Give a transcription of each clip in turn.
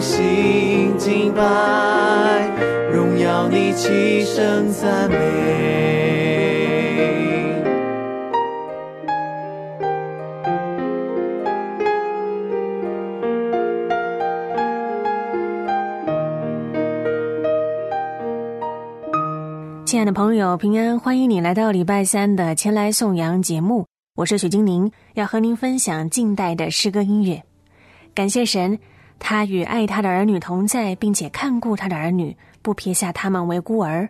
心敬拜，荣耀你，齐声赞美。亲爱的朋友，平安，欢迎你来到礼拜三的前来颂扬节目。我是许金宁，要和您分享近代的诗歌音乐。感谢神，他与爱他的儿女同在，并且看顾他的儿女，不撇下他们为孤儿。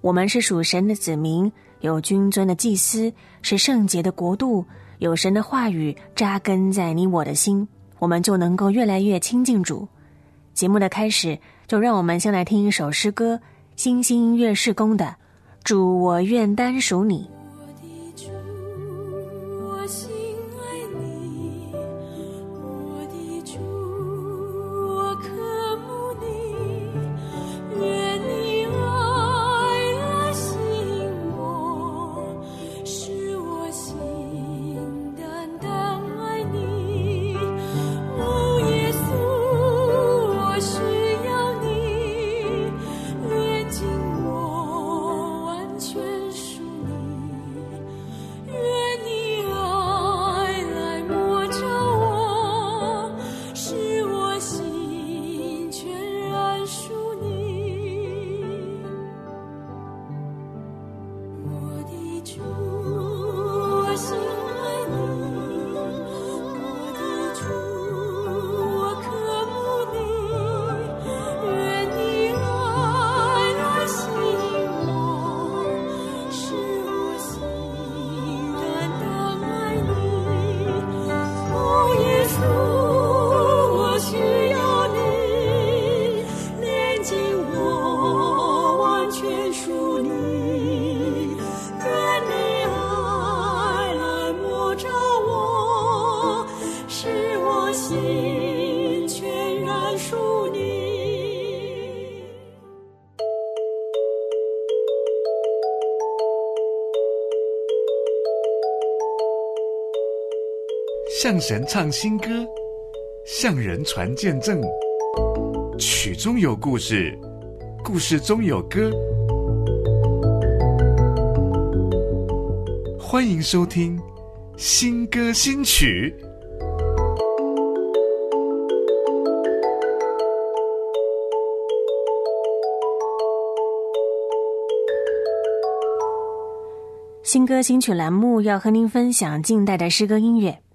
我们是属神的子民，有君尊的祭司，是圣洁的国度，有神的话语扎根在你我的心，我们就能够越来越亲近主。节目的开始，就让我们先来听一首诗歌。星星音乐事工的主，我愿单属你。向神唱新歌，向人传见证。曲中有故事，故事中有歌。欢迎收听新歌新曲。新歌新曲栏目要和您分享近代的诗歌音乐。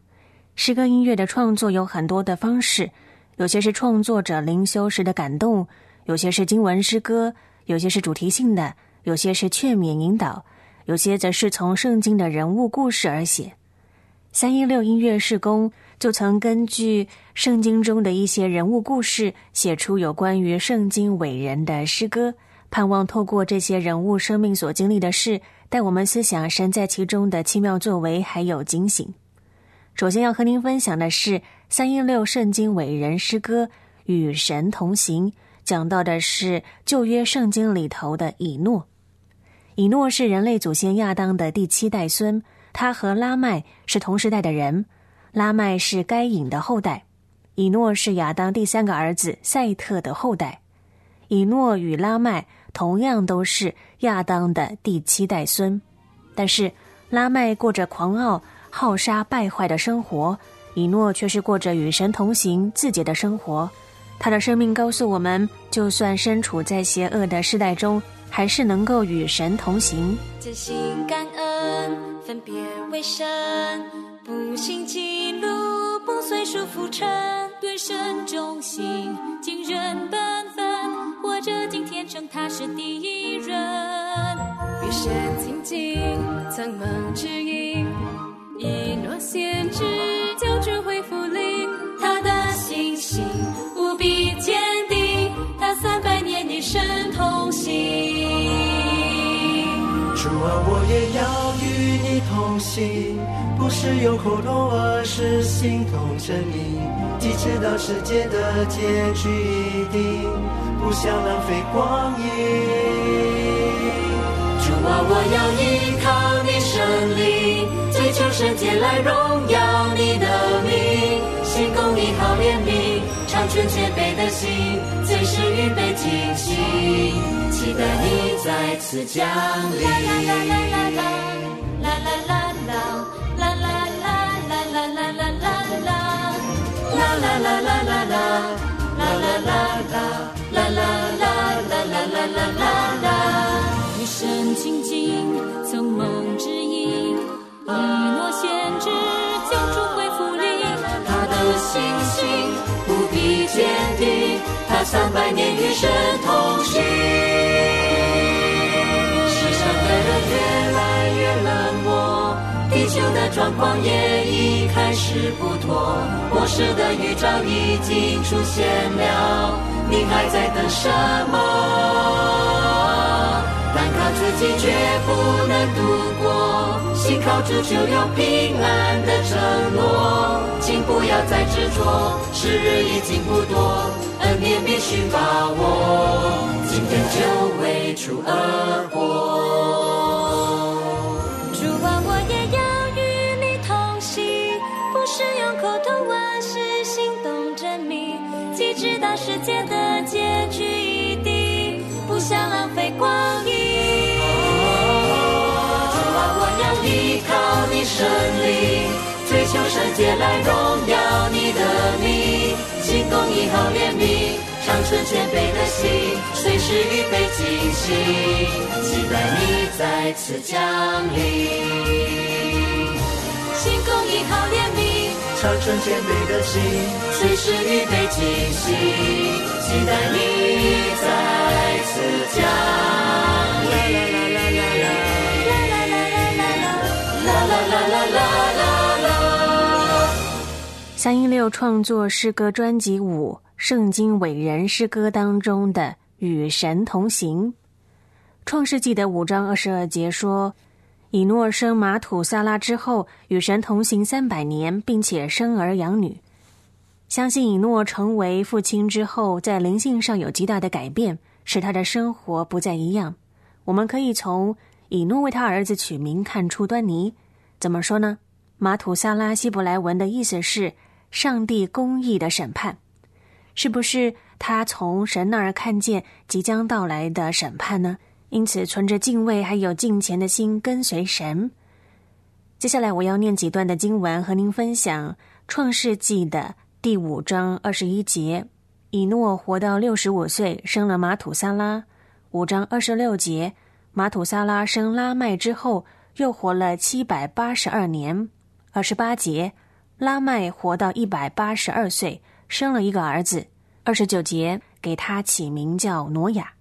诗歌音乐的创作有很多的方式，有些是创作者灵修时的感动，有些是经文诗歌，有些是主题性的，有些是劝勉引导，有些则是从圣经的人物故事而写。三一六音乐事工就曾根据圣经中的一些人物故事，写出有关于圣经伟人的诗歌，盼望透过这些人物生命所经历的事，带我们思想神在其中的奇妙作为，还有警醒。首先要和您分享的是三一六圣经伟人诗歌《与神同行》，讲到的是旧约圣经里头的以诺。以诺是人类祖先亚当的第七代孙，他和拉麦是同时代的人。拉麦是该隐的后代，以诺是亚当第三个儿子赛特的后代。以诺与拉麦同样都是亚当的第七代孙，但是拉麦过着狂傲、好杀、败坏的生活，以诺却是过着与神同行、自洁的生活。他的生命告诉我们，就算身处在邪恶的时代中，还是能够与神同行。真心感恩，分别为神，不行记录，不随束缚尘，对神忠心，尽人本分，活着今天称他是第一人。与神亲近，曾蒙指引，一诺先知救主恢复灵，他的信心无比坚定，他三百年一生同行。主啊，我也要与你同行，不是用口头，而是心同真理。即知道世界的结局一定不想浪费光阴。主啊，我要依靠你胜利，求圣洁来荣耀你的名。心公义好怜悯，长存谦卑的心，随时预备惊喜，期待你再次降临。啦啦啦啦啦啦，啦啦啦啦，啦啦啦啦啦啦啦啦啦，啦啦啦啦啦啦，啦一，诺先知救主恢复灵，他的信心无比坚定，他三百年与神同行。世上的人越来越冷漠，地球的状况也已开始不妥，末世的预兆已经出现了，你还在等什么？单靠自己绝不能度过，心靠主就有平安的承诺。请不要再执着，时日已经不多，恩典必须把握，今天就为主而活。主啊，我也要与你同行，不是用口头，而是行动证明。既知道世界的结局一定不想浪费光阴。追求圣洁来荣耀你的名。心公义好怜悯，长存谦卑的心，随时预备惊喜，期待你再次降临。心公义好怜悯，长存谦卑的心，随时预备惊喜，期待你再次降临。啦啦啦啦啦啦啦啦啦啦啦啦。三一六创作诗歌专辑五《圣经伟人诗歌》当中的《与神同行》。创世纪的五章二十二节说：“以诺生马土撒拉之后，与神同行三百年，并且生儿养女。”相信以诺成为父亲之后，在灵性上有极大的改变，使他的生活不再一样。我们可以从以诺为他儿子取名看出端倪。怎么说呢？马土撒拉希伯来文的意思是上帝公义的审判，是不是他从神那儿看见即将到来的审判呢？因此，存着敬畏还有敬虔的心跟随神。接下来，我要念几段的经文和您分享《创世纪》的第五章二十一节：以诺活到六十五岁，生了马土撒拉。五章二十六节，马土撒拉生拉麦之后，又活了七百八十二年。二十八节，拉麦活到一百八十二岁，生了一个儿子。二十九节，给他起名叫挪亚。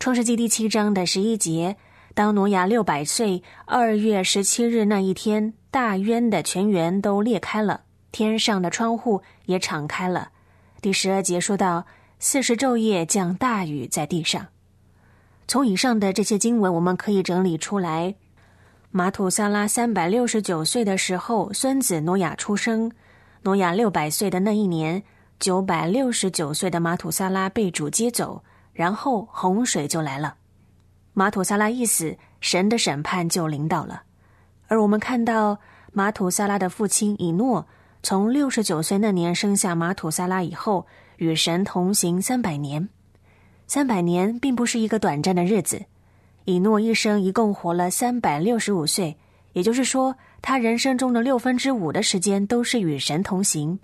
创世纪第七章的十一节，当挪亚六百岁二月十七日那一天，大渊的泉源都裂开了，天上的窗户也敞开了。第十二节说到，四十昼夜降大雨在地上。从以上的这些经文，我们可以整理出来：马土撒拉三百六十九岁的时候，孙子挪亚出生；挪亚六百岁的那一年，九百六十九岁的马土撒拉被主接走，然后洪水就来了。马土撒拉一死，神的审判就临到了。而我们看到马土撒拉的父亲以诺，从六十九岁那年生下马土撒拉以后，与神同行三百年。三百年并不是一个短暂的日子，以诺一生一共活了三百六十五岁，也就是说，他人生中的六分之五的时间都是与神同行。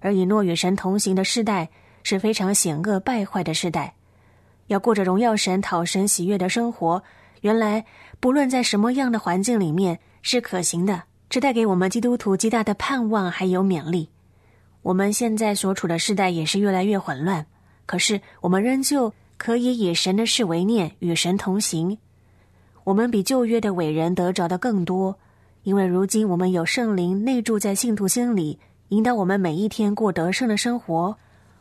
而以诺与神同行的世代是非常险恶败坏的世代，要过着荣耀神、讨神喜悦的生活，原来不论在什么样的环境里面是可行的，这带给我们基督徒极大的盼望还有勉励。我们现在所处的时代也是越来越混乱，可是我们仍旧可以以神的事为念，与神同行。我们比旧约的伟人得着的更多，因为如今我们有圣灵内住在信徒心里，引导我们每一天过得胜的生活。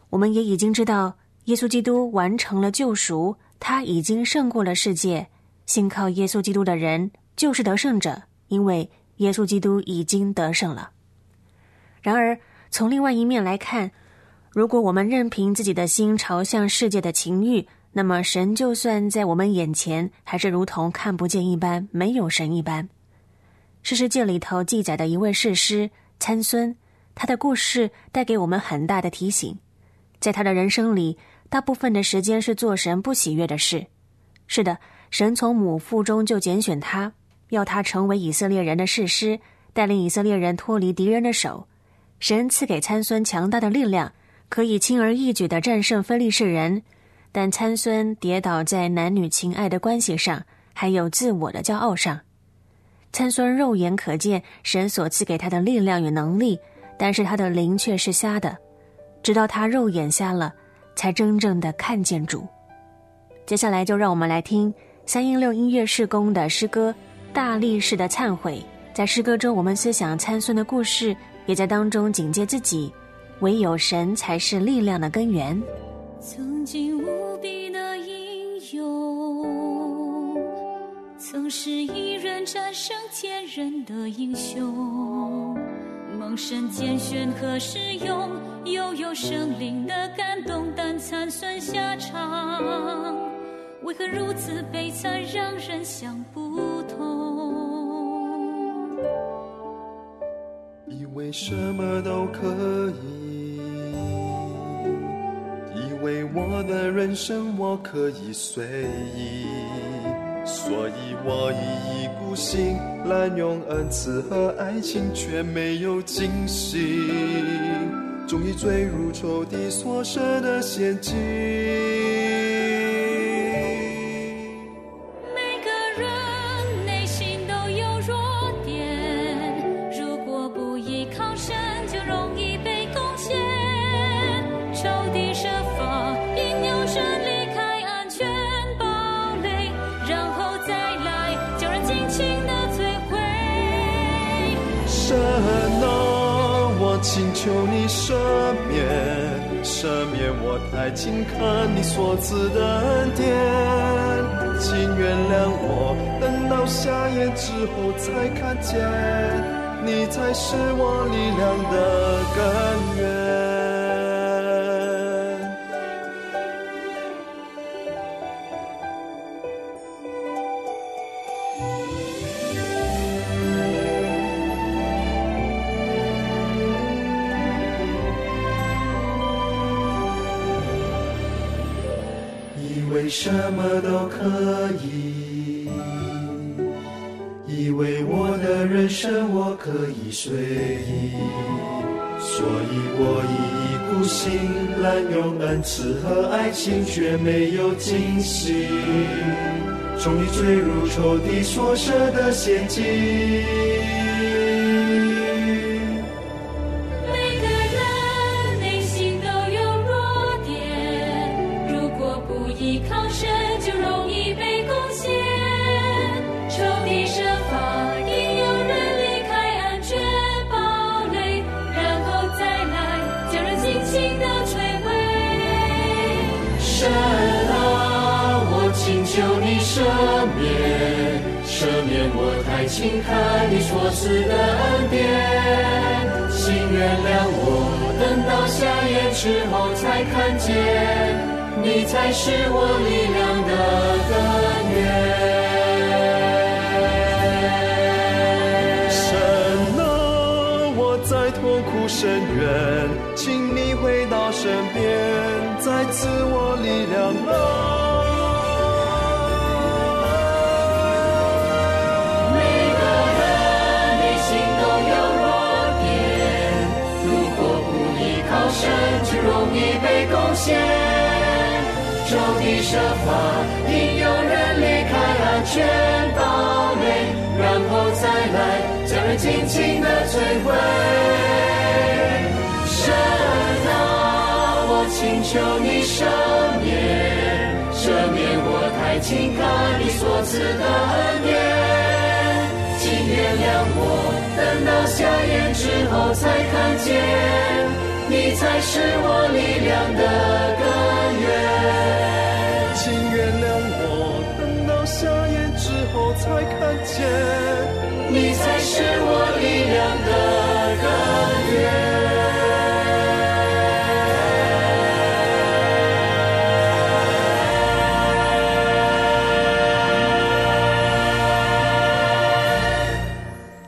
我们也已经知道，耶稣基督完成了救赎，他已经胜过了世界。信靠耶稣基督的人就是得胜者，因为耶稣基督已经得胜了。然而，从另外一面来看，如果我们任凭自己的心朝向世界的情欲，那么神就算在我们眼前，还是如同看不见一般，没有神一般。诗世界里头记载的一位士师参孙，他的故事带给我们很大的提醒。在他的人生里，大部分的时间是做神不喜悦的事。是的。神从母腹中就拣选他，要他成为以色列人的士师，带领以色列人脱离敌人的手。神赐给参孙强大的力量，可以轻而易举的战胜非利士人。但参孙跌倒在男女情爱的关系上，还有自我的骄傲上。参孙肉眼可见神所赐给他的力量与能力，但是他的灵却是瞎的。直到他肉眼瞎了，才真正的看见主。接下来就让我们来听。三音六音乐事工的诗歌《大力士的忏悔》，在诗歌中，我们思想参孙的故事，也在当中警戒自己：唯有神才是力量的根源。曾经无比的英勇，曾是一人战胜天人的英雄。蒙神拣选和使用，又有生灵的感动，但参孙下场。为何如此悲惨，让人想不通？为什么都可以，以为我的人生我可以随意，所以我一意孤行，滥用恩赐和爱情，却没有惊喜，终于坠入仇敌所设的陷阱。请求你赦免，赦免我太轻看你所赐的恩典，请原谅我，等到下夜之后才看见，你才是我力量的根源。什么都可以，以为我的人生我可以随意，所以我一意孤行，滥用恩赐和爱情，却没有惊喜，终于坠入仇敌所设的陷阱。请看你所赐的恩典，请原谅我，等到下夜之后才看见，你才是我力量的根源。神啊，我在痛苦深渊，请你回到身边，再赐我力量啊易被攻陷，周地设法引诱人离开安全堡垒，然后再来将人尽情的摧毁。神啊，我请求你赦免，赦免我太轻看你所赐的恩典，请原谅我，等到瞎眼之后才看见，你才是我力量的根源。请原谅我，等到瞎眼之后才看见。你才是我力量的根源。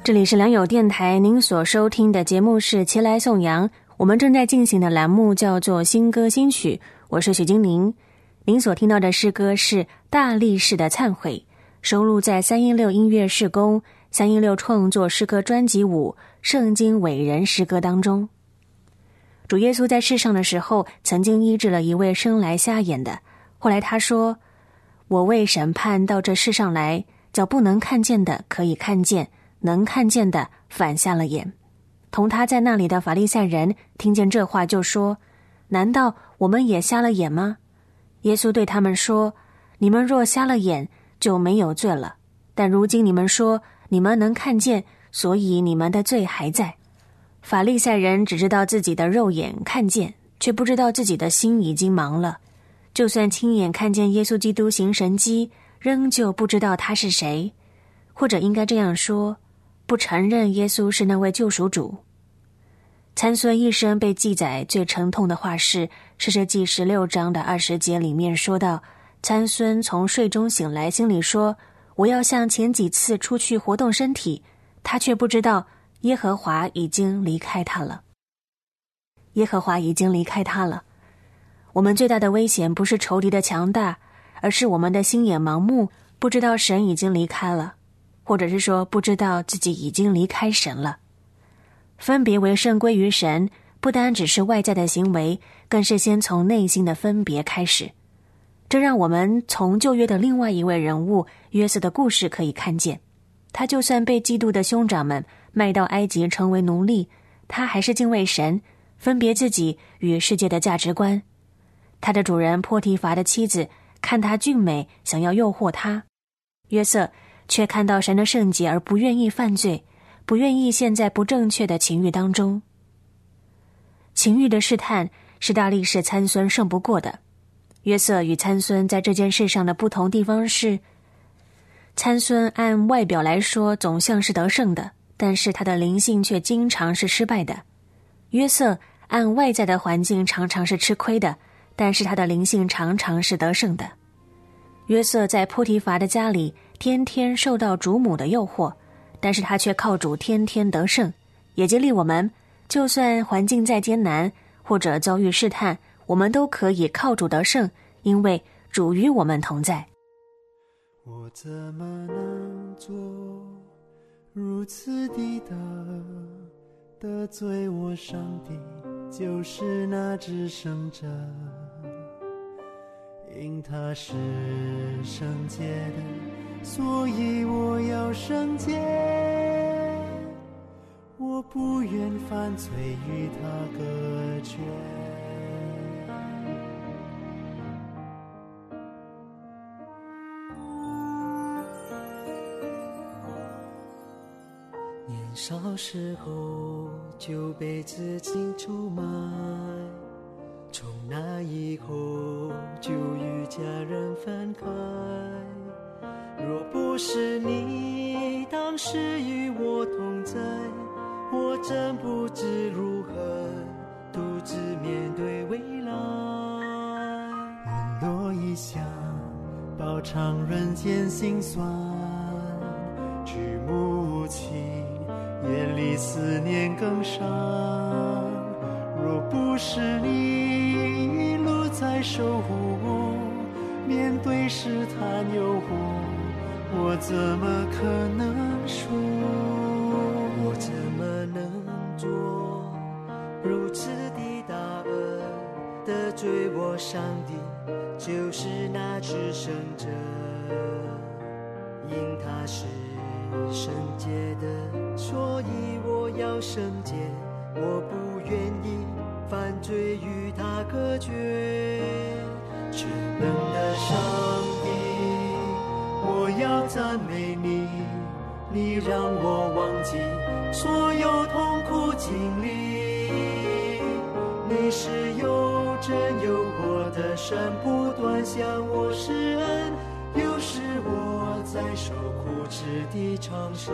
这里是良友电台，您所收听的节目是《前来颂扬》，我们正在进行的栏目叫做《新歌新曲》，我是许金玲。您所听到的诗歌是《大力士的忏悔》，收录在三一六音乐事工三一六创作诗歌专辑五《圣经伟人诗歌》当中。主耶稣在世上的时候，曾经医治了一位生来瞎眼的。后来他说：“我为审判到这世上来，叫不能看见的可以看见。”能看见的反瞎了眼，同他在那里的法利赛人听见这话，就说：“难道我们也瞎了眼吗？”耶稣对他们说：“你们若瞎了眼，就没有罪了；但如今你们说你们能看见，所以你们的罪还在。”法利赛人只知道自己的肉眼看见，却不知道自己的心已经盲了。就算亲眼看见耶稣基督行神迹，仍旧不知道他是谁，或者应该这样说。不承认耶稣是那位救赎主。参孙一生被记载最沉痛的话是《是这记》十六章的二十节里面说到：参孙从睡中醒来，心里说：“我要像前几次出去活动身体。”他却不知道耶和华已经离开他了。耶和华已经离开他了。我们最大的危险不是仇敌的强大，而是我们的心眼盲目，不知道神已经离开了。或者是说不知道自己已经离开神了，分别为圣归于神，不单只是外在的行为，更是先从内心的分别开始。这让我们从旧约的另外一位人物约瑟的故事可以看见，他就算被嫉妒的兄长们卖到埃及成为奴隶，他还是敬畏神，分别自己与世界的价值观。他的主人波提乏的妻子看他俊美，想要诱惑他，约瑟。却看到神的圣洁而不愿意犯罪，不愿意陷在不正确的情欲当中。情欲的试探是大力士参孙胜不过的。约瑟与参孙在这件事上的不同地方是：参孙按外表来说总像是得胜的，但是他的灵性却经常是失败的；约瑟按外在的环境常常是吃亏的，但是他的灵性常常是得胜的。约瑟在波提乏的家里。天天受到主母的诱惑，但是他却靠主天天得胜，也激励我们，就算环境再艰难或者遭遇试探，我们都可以靠主得胜，因为主与我们同在。我怎么能做如此的得罪我上帝？就是那只剩者，因他是圣洁的。所以我要圣洁，我不愿犯罪与他隔绝。年少时候就被自己出卖，从那以后就与家人分开。若不是你当时与我同在，我真不知如何独自面对未来。沦落异乡，饱尝人间辛酸，举目无亲，眼里思念更伤。若不是你一路在守护我，面对试探诱惑。我怎么可能说？我怎么能做如此的大恶，得罪我上帝？就是那只圣者，因他是圣洁的，所以我要圣洁。我不愿意犯罪与他隔绝。美你，你让我忘记所有痛苦经历。你是有真有活的神，不断向我施恩，又是我在受苦之地长生。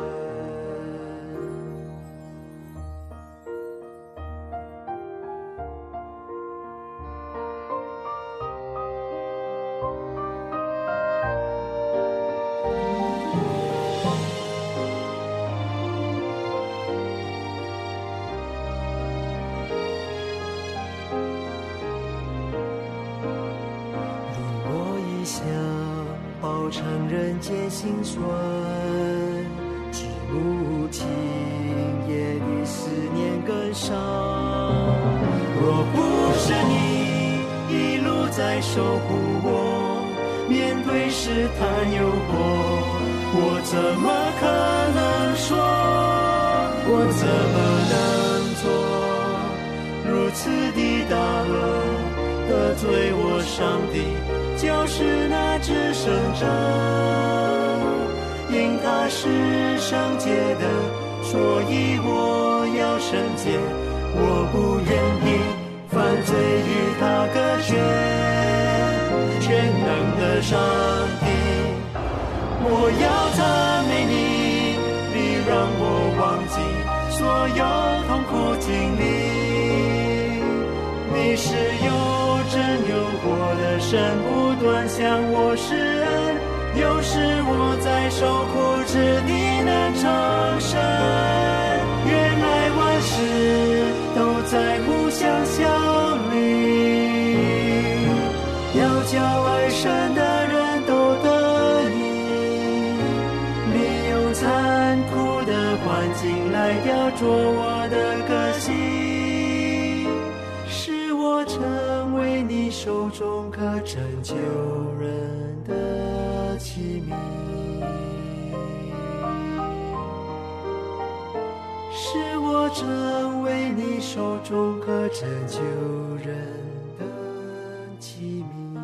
间辛酸，举目听夜里思念更伤。若不是你一路在守护我，面对试探诱惑，我怎么可能说？我怎么能做如此的大恶？得罪我上帝，就是那只圣者，因他是圣洁的，所以我要圣洁，我不愿意犯罪与他隔绝。全能的上帝，我要赞美你，你让我忘记所有痛苦经历。你是有我的神，不断向我施恩，有时我在受苦之地能长生。拯救人的器皿，使我成为你手中刻着旧人的器皿。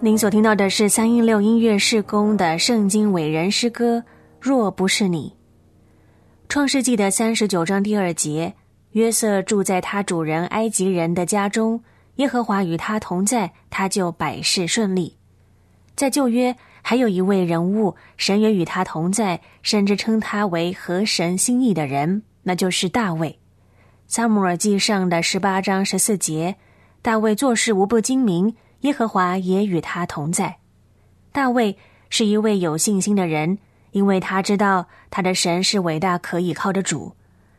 您所听到的是三一六音乐事工的圣经伟人诗歌《若不是你》。创世纪的三十九章第二节，约瑟住在他主人埃及人的家中，耶和华与他同在，他就百事顺利。在旧约还有一位人物，神也与他同在，甚至称他为合神心意的人，那就是大卫。撒母耳记上的十八章十四节，大卫做事无不精明，耶和华也与他同在。大卫是一位有信心的人。因为他知道他的神是伟大可以靠的主。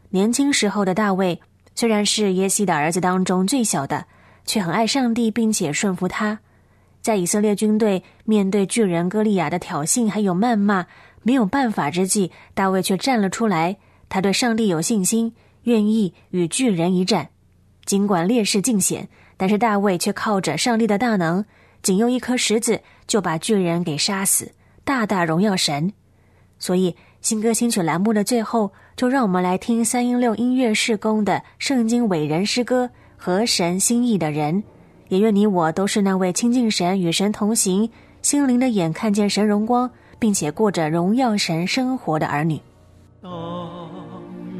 年轻时候的大卫虽然是耶西的儿子当中最小的，却很爱上帝，并且顺服他。在以色列军队面对巨人歌利亚的挑衅还有谩骂，没有办法之际，大卫却站了出来。他对上帝有信心，愿意与巨人一战。尽管劣势尽显，但是大卫却靠着上帝的大能，仅用一颗石子就把巨人给杀死，大大荣耀神。所以，新歌新曲栏目的最后，就让我们来听三音六音乐事工的圣经伟人诗歌《和神心意的人》。也愿你我都是那位亲近神、与神同行、心灵的眼看见神荣光，并且过着荣耀神生活的儿女。当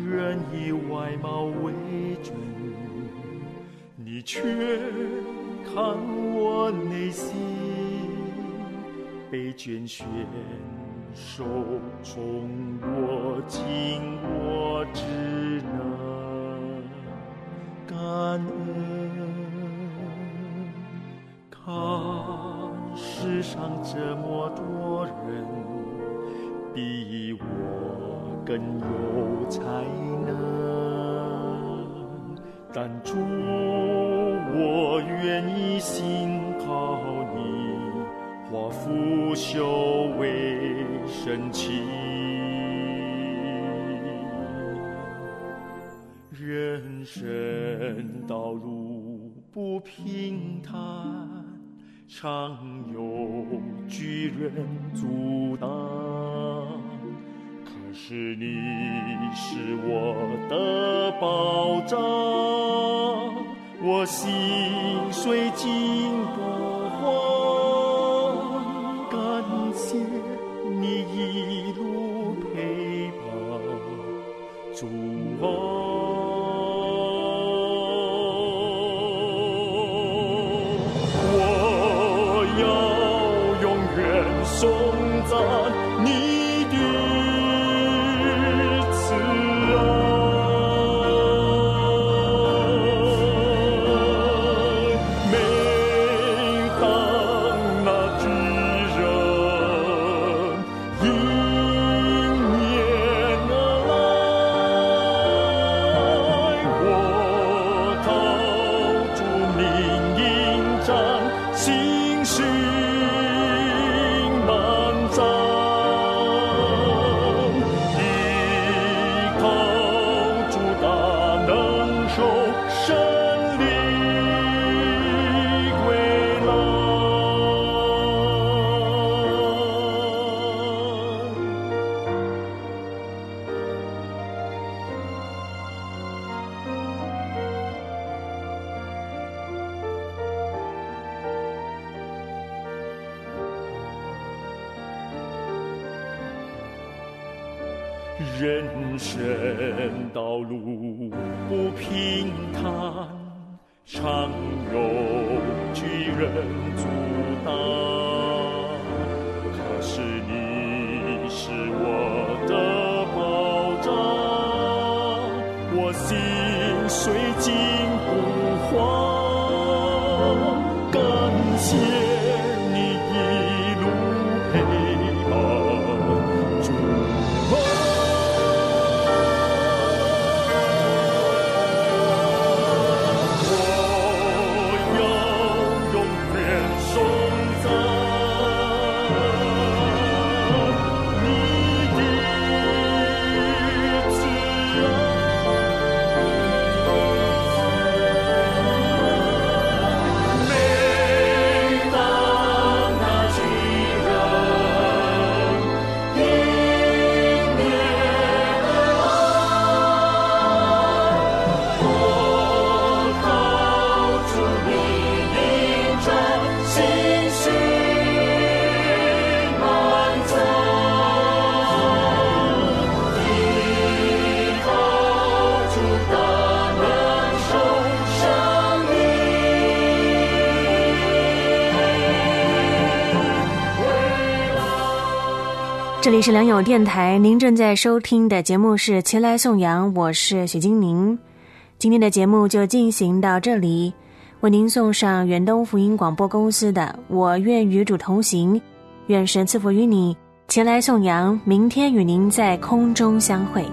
人以外貌为准，你却看我内心被拣选。手中握紧我只能感恩，看世上这么多人比我更有才能，但主我愿意信靠你，化腐朽为。神奇，人生道路不平坦，常有巨人阻挡。可是你是我的保障，我心虽惊波一路陪伴，祝我。人生道路不平坦，常有巨人阻挡。可是你是我的保障，我心虽惊这里是良友电台，您正在收听的节目是《前来颂扬》，我是许金宁。今天的节目就进行到这里，为您送上远东福音广播公司的《我愿与主同行》，愿神赐福于你。前来颂扬，明天与您在空中相会。